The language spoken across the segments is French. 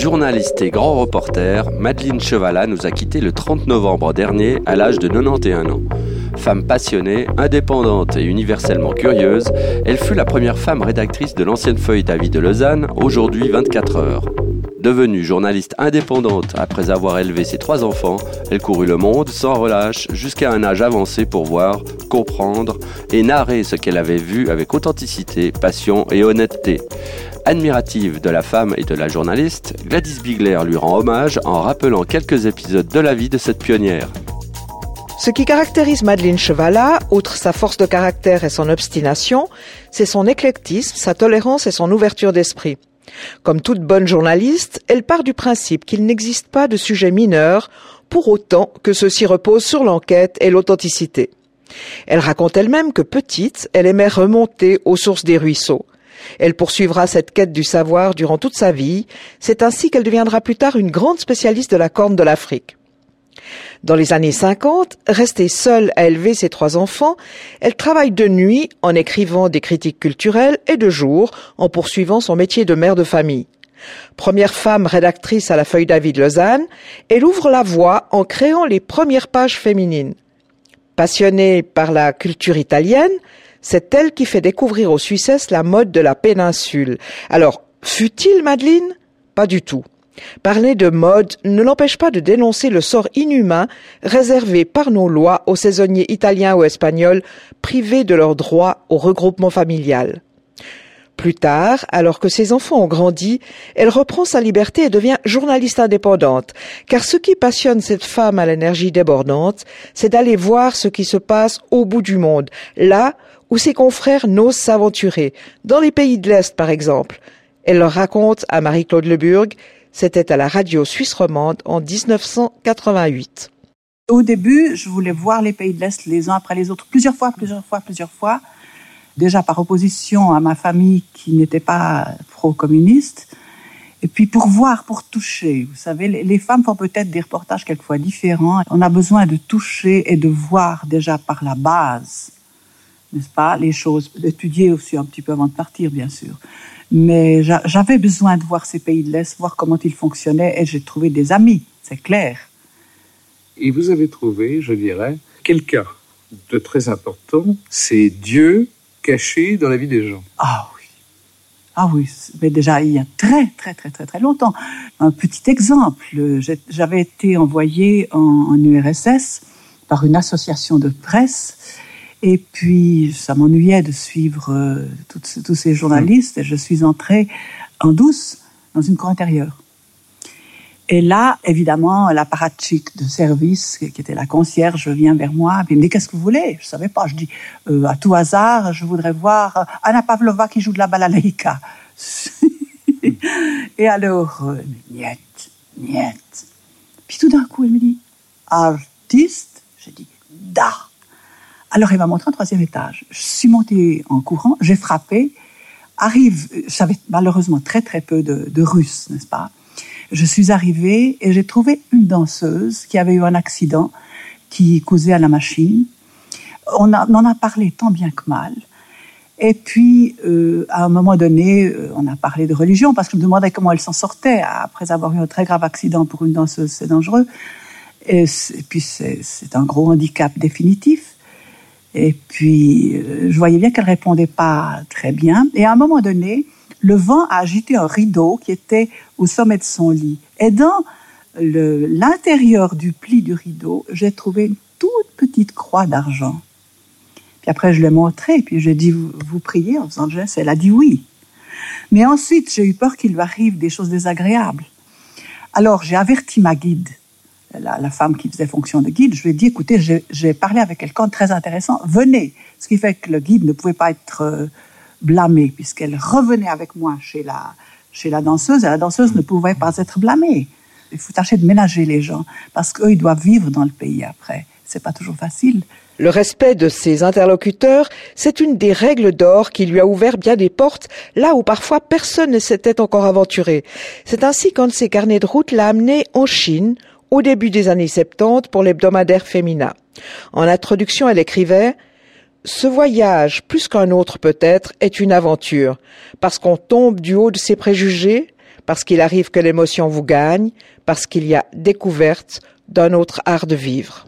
Journaliste et grand reporter, Madeleine Chevalat nous a quittés le 30 novembre dernier à l'âge de 91 ans. Femme passionnée, indépendante et universellement curieuse, elle fut la première femme rédactrice de l'ancienne feuille d'Avis de Lausanne, aujourd'hui 24 heures. Devenue journaliste indépendante après avoir élevé ses trois enfants, elle courut le monde sans relâche jusqu'à un âge avancé pour voir, comprendre et narrer ce qu'elle avait vu avec authenticité, passion et honnêteté. Admirative de la femme et de la journaliste, Gladys Bigler lui rend hommage en rappelant quelques épisodes de la vie de cette pionnière. Ce qui caractérise Madeleine Chevalat, outre sa force de caractère et son obstination, c'est son éclectisme, sa tolérance et son ouverture d'esprit. Comme toute bonne journaliste, elle part du principe qu'il n'existe pas de sujet mineur pour autant que ceux-ci reposent sur l'enquête et l'authenticité. Elle raconte elle-même que petite, elle aimait remonter aux sources des ruisseaux. Elle poursuivra cette quête du savoir durant toute sa vie. C'est ainsi qu'elle deviendra plus tard une grande spécialiste de la corne de l'Afrique. Dans les années 50, restée seule à élever ses trois enfants, elle travaille de nuit en écrivant des critiques culturelles et de jour en poursuivant son métier de mère de famille. Première femme rédactrice à la Feuille David Lausanne, elle ouvre la voie en créant les premières pages féminines. Passionnée par la culture italienne, c'est elle qui fait découvrir aux Suissesses la mode de la péninsule. Alors, fut-il Madeleine? Pas du tout. Parler de mode ne l'empêche pas de dénoncer le sort inhumain réservé par nos lois aux saisonniers italiens ou espagnols privés de leur droit au regroupement familial. Plus tard, alors que ses enfants ont grandi, elle reprend sa liberté et devient journaliste indépendante. Car ce qui passionne cette femme à l'énergie débordante, c'est d'aller voir ce qui se passe au bout du monde, là où ses confrères n'osent s'aventurer, dans les pays de l'Est par exemple. Elle leur raconte à Marie-Claude Leburg c'était à la radio suisse romande en 1988. Au début, je voulais voir les pays de l'Est les uns après les autres, plusieurs fois, plusieurs fois, plusieurs fois. Déjà par opposition à ma famille qui n'était pas pro-communiste. Et puis pour voir, pour toucher. Vous savez, les femmes font peut-être des reportages quelquefois différents. On a besoin de toucher et de voir déjà par la base, n'est-ce pas, les choses, d'étudier aussi un petit peu avant de partir, bien sûr. Mais j'avais besoin de voir ces pays de l'Est, voir comment ils fonctionnaient, et j'ai trouvé des amis, c'est clair. Et vous avez trouvé, je dirais, quelqu'un de très important, c'est Dieu caché dans la vie des gens. Ah oui. Ah oui, mais déjà il y a très très très très très longtemps. Un petit exemple, j'avais été envoyé en, en URSS par une association de presse et puis, ça m'ennuyait de suivre euh, tous ces journalistes. Et je suis entrée en douce dans une cour intérieure. Et là, évidemment, l'apparatchik de service, qui était la concierge, vient vers moi, et me dit Qu'est-ce que vous voulez? Je ne savais pas. Je dis euh, À tout hasard, je voudrais voir Anna Pavlova qui joue de la balalaïka. et alors, euh, niet, niet. Puis tout d'un coup, elle me dit Artiste? Je dis Da alors, il m'a montré un troisième étage. Je suis montée en courant, j'ai frappé. Arrive, j'avais malheureusement très très peu de, de Russes, n'est-ce pas? Je suis arrivée et j'ai trouvé une danseuse qui avait eu un accident, qui causait à la machine. On, en a parlé tant bien que mal. Et puis, euh, à un moment donné, euh, on a parlé de religion parce que je me demandais comment elle s'en sortait après avoir eu un très grave accident pour une danseuse, c'est dangereux. Et puis, c'est un gros handicap définitif. Et puis, euh, je voyais bien qu'elle répondait pas très bien. Et à un moment donné, le vent a agité un rideau qui était au sommet de son lit. Et dans l'intérieur du pli du rideau, j'ai trouvé une toute petite croix d'argent. Puis après, je l'ai montré, et puis j'ai dit, vous, vous priez en faisant geste Elle a dit oui. Mais ensuite, j'ai eu peur qu'il lui arrive des choses désagréables. Alors, j'ai averti ma guide la, femme qui faisait fonction de guide, je lui ai dit, écoutez, j'ai parlé avec quelqu'un de très intéressant, venez. Ce qui fait que le guide ne pouvait pas être euh, blâmé, puisqu'elle revenait avec moi chez la, chez la danseuse, et la danseuse ne pouvait pas être blâmée. Il faut tâcher de ménager les gens, parce qu'eux, ils doivent vivre dans le pays après. C'est pas toujours facile. Le respect de ses interlocuteurs, c'est une des règles d'or qui lui a ouvert bien des portes là où parfois personne ne s'était encore aventuré. C'est ainsi qu'un de ses carnets de route l'a amené en Chine, au début des années 70 pour l'hebdomadaire Femina. En introduction, elle écrivait ce voyage, plus qu'un autre peut-être, est une aventure, parce qu'on tombe du haut de ses préjugés, parce qu'il arrive que l'émotion vous gagne, parce qu'il y a découverte d'un autre art de vivre.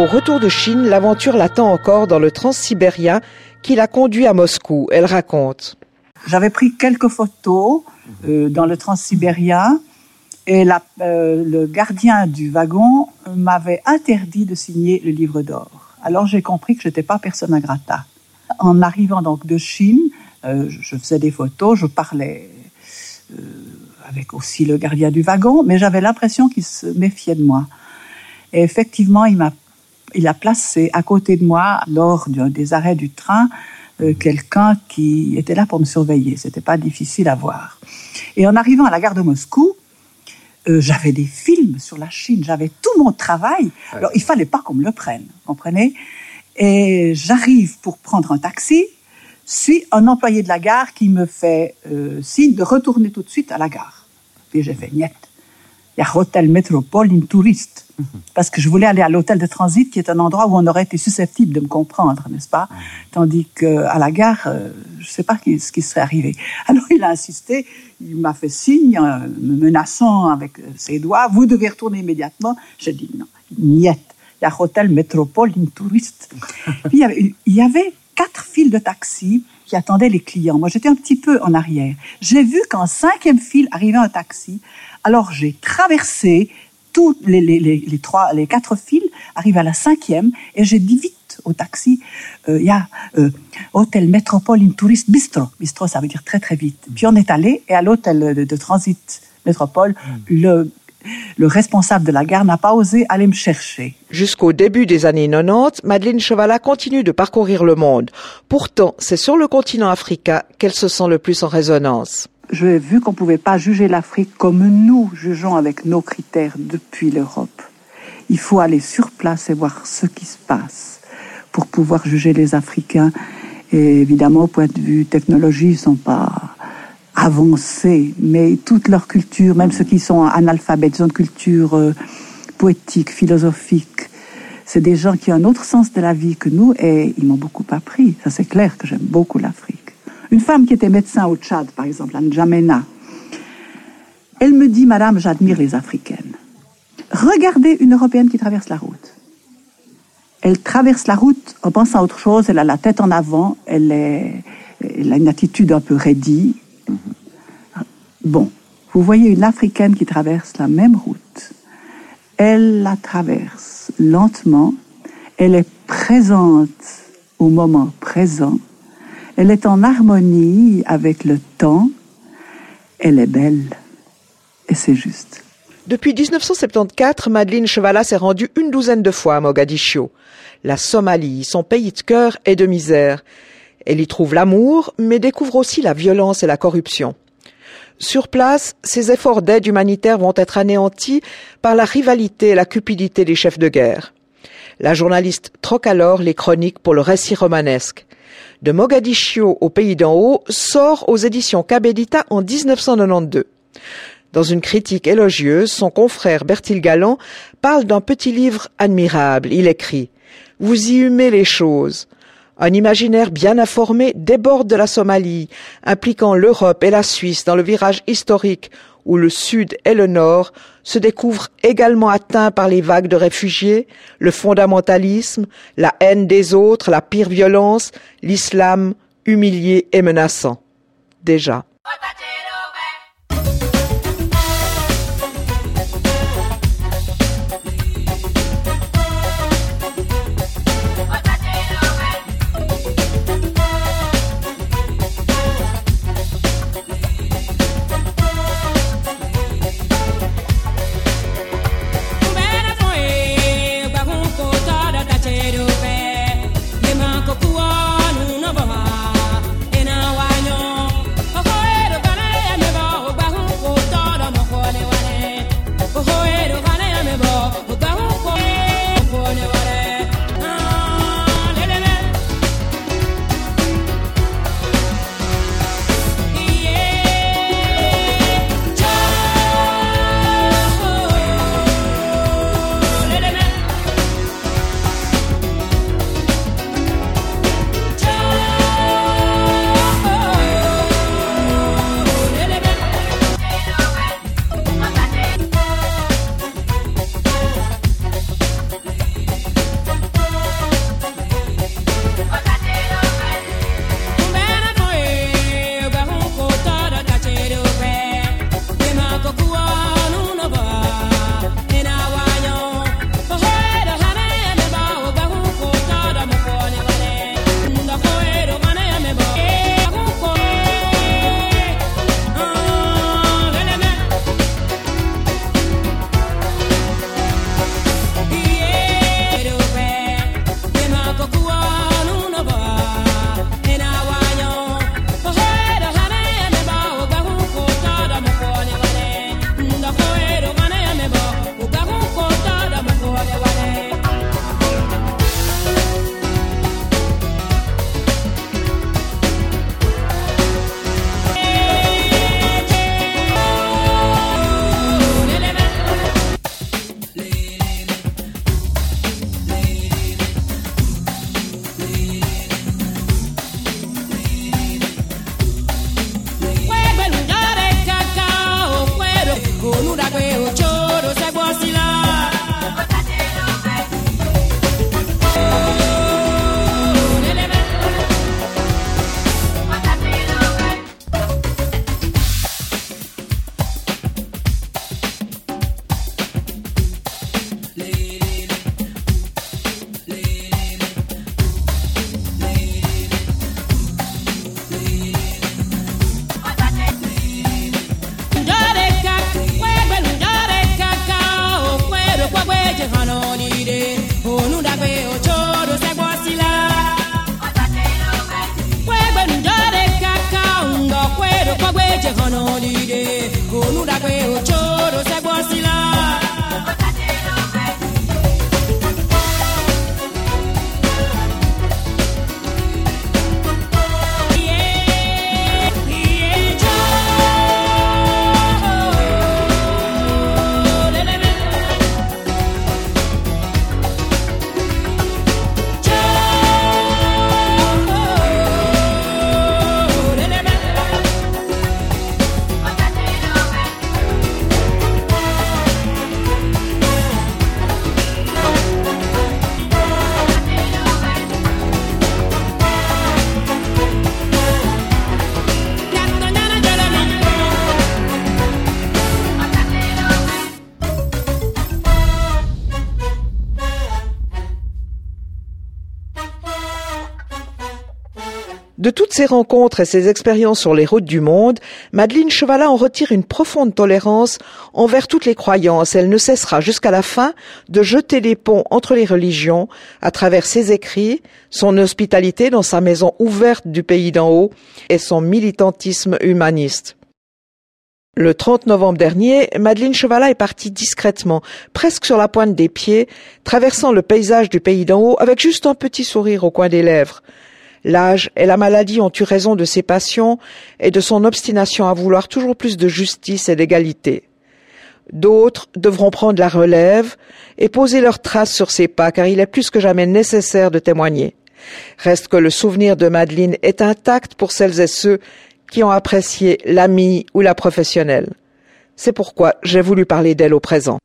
Au retour de Chine, l'aventure l'attend encore dans le transsibérien qui l'a conduit à Moscou. Elle raconte. J'avais pris quelques photos euh, dans le transsibérien et euh, le gardien du wagon m'avait interdit de signer le livre d'or. Alors j'ai compris que je n'étais pas persona grata. En arrivant donc de Chine, euh, je faisais des photos, je parlais avec aussi le gardien du wagon, mais j'avais l'impression qu'il se méfiait de moi. Et effectivement, il m'a il a placé à côté de moi, lors des arrêts du train, euh, quelqu'un qui était là pour me surveiller. C'était pas difficile à voir. Et en arrivant à la gare de Moscou, euh, j'avais des films sur la Chine, j'avais tout mon travail. Alors, il fallait pas qu'on me le prenne, comprenez? Et j'arrive pour prendre un taxi, suis un employé de la gare qui me fait euh, signe de retourner tout de suite à la gare. Puis j'ai fait niet. Il y a Hôtel Métropole, une touriste parce que je voulais aller à l'hôtel de transit, qui est un endroit où on aurait été susceptible de me comprendre, n'est-ce pas? Tandis qu'à la gare, euh, je ne sais pas ce qui serait arrivé. Alors il a insisté, il m'a fait signe, euh, me menaçant avec euh, ses doigts, vous devez retourner immédiatement. J'ai dit non, niet. Il y a hôtel métropole, une touriste. Puis il y avait quatre files de taxis qui attendaient les clients. Moi, j'étais un petit peu en arrière. J'ai vu qu'en cinquième file arrivait un taxi. Alors, j'ai traversé tous les, les, les, trois, les quatre fils arrivent à la cinquième et j'ai dit vite au taxi, euh, il y a euh, hôtel Métropole in Tourist Bistro. Bistro, ça veut dire très très vite. Puis on est allé et à l'hôtel de, transit Métropole, mm. le le responsable de la gare n'a pas osé aller me chercher. Jusqu'au début des années 90, Madeleine Chevalat continue de parcourir le monde. Pourtant, c'est sur le continent africain qu'elle se sent le plus en résonance j'ai vu qu'on ne pouvait pas juger l'Afrique comme nous jugeons avec nos critères depuis l'Europe. Il faut aller sur place et voir ce qui se passe pour pouvoir juger les Africains. Et évidemment, au point de vue technologie, ils sont pas avancés, mais toute leur culture, même ceux qui sont analphabètes, ils ont une culture euh, poétique, philosophique. C'est des gens qui ont un autre sens de la vie que nous et ils m'ont beaucoup appris. Ça, c'est clair que j'aime beaucoup l'Afrique. Une femme qui était médecin au Tchad, par exemple, N'Djamena, elle me dit, Madame, j'admire les Africaines. Regardez une Européenne qui traverse la route. Elle traverse la route en pensant à autre chose, elle a la tête en avant, elle a une attitude un peu raidie. Bon, vous voyez une Africaine qui traverse la même route. Elle la traverse lentement, elle est présente au moment présent, elle est en harmonie avec le temps, elle est belle, et c'est juste. Depuis 1974, Madeleine Chevala s'est rendue une douzaine de fois à Mogadiscio. La Somalie, son pays de cœur et de misère. Elle y trouve l'amour, mais découvre aussi la violence et la corruption. Sur place, ses efforts d'aide humanitaire vont être anéantis par la rivalité et la cupidité des chefs de guerre. La journaliste troque alors les chroniques pour le récit romanesque. De Mogadiscio au pays d'en haut sort aux éditions Cabedita en 1992. Dans une critique élogieuse, son confrère Bertil Galland parle d'un petit livre admirable. Il écrit Vous y humez les choses. Un imaginaire bien informé déborde de la Somalie, impliquant l'Europe et la Suisse dans le virage historique où le Sud et le Nord se découvrent également atteints par les vagues de réfugiés, le fondamentalisme, la haine des autres, la pire violence, l'islam humilié et menaçant. Déjà. Toutes ces rencontres et ces expériences sur les routes du monde, Madeleine Chevalat en retire une profonde tolérance envers toutes les croyances. Elle ne cessera jusqu'à la fin de jeter des ponts entre les religions à travers ses écrits, son hospitalité dans sa maison ouverte du pays d'en haut et son militantisme humaniste. Le 30 novembre dernier, Madeleine Chevalat est partie discrètement, presque sur la pointe des pieds, traversant le paysage du pays d'en haut avec juste un petit sourire au coin des lèvres. L'âge et la maladie ont eu raison de ses passions et de son obstination à vouloir toujours plus de justice et d'égalité. D'autres devront prendre la relève et poser leurs traces sur ses pas car il est plus que jamais nécessaire de témoigner. Reste que le souvenir de Madeleine est intact pour celles et ceux qui ont apprécié l'amie ou la professionnelle. C'est pourquoi j'ai voulu parler d'elle au présent.